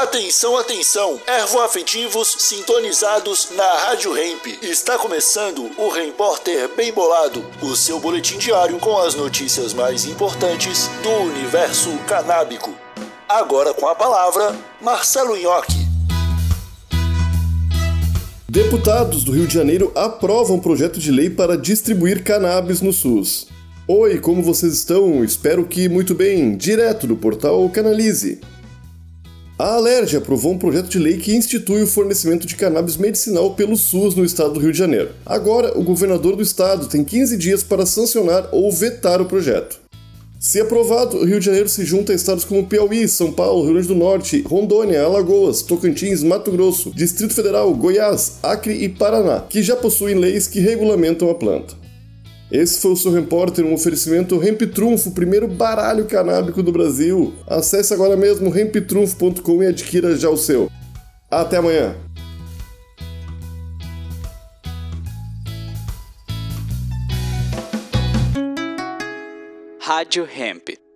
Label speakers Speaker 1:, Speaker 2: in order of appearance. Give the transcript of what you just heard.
Speaker 1: Atenção, atenção! Ervoafetivos sintonizados na Rádio Hemp. Está começando o Repórter Bem Bolado, o seu boletim diário com as notícias mais importantes do universo canábico. Agora com a palavra, Marcelo Nhoque.
Speaker 2: Deputados do Rio de Janeiro aprovam projeto de lei para distribuir cannabis no SUS. Oi, como vocês estão? Espero que muito bem, direto do portal Canalize. A Alerj aprovou um projeto de lei que institui o fornecimento de cannabis medicinal pelo SUS no estado do Rio de Janeiro. Agora, o governador do estado tem 15 dias para sancionar ou vetar o projeto. Se aprovado, o Rio de Janeiro se junta a estados como Piauí, São Paulo, Rio Grande do Norte, Rondônia, Alagoas, Tocantins, Mato Grosso, Distrito Federal, Goiás, Acre e Paraná, que já possuem leis que regulamentam a planta. Esse foi o seu repórter, um oferecimento Hemp Trunfo, o primeiro baralho canábico do Brasil. Acesse agora mesmo hemptrunfo.com e adquira já o seu. Até amanhã!
Speaker 3: Rádio Hemp.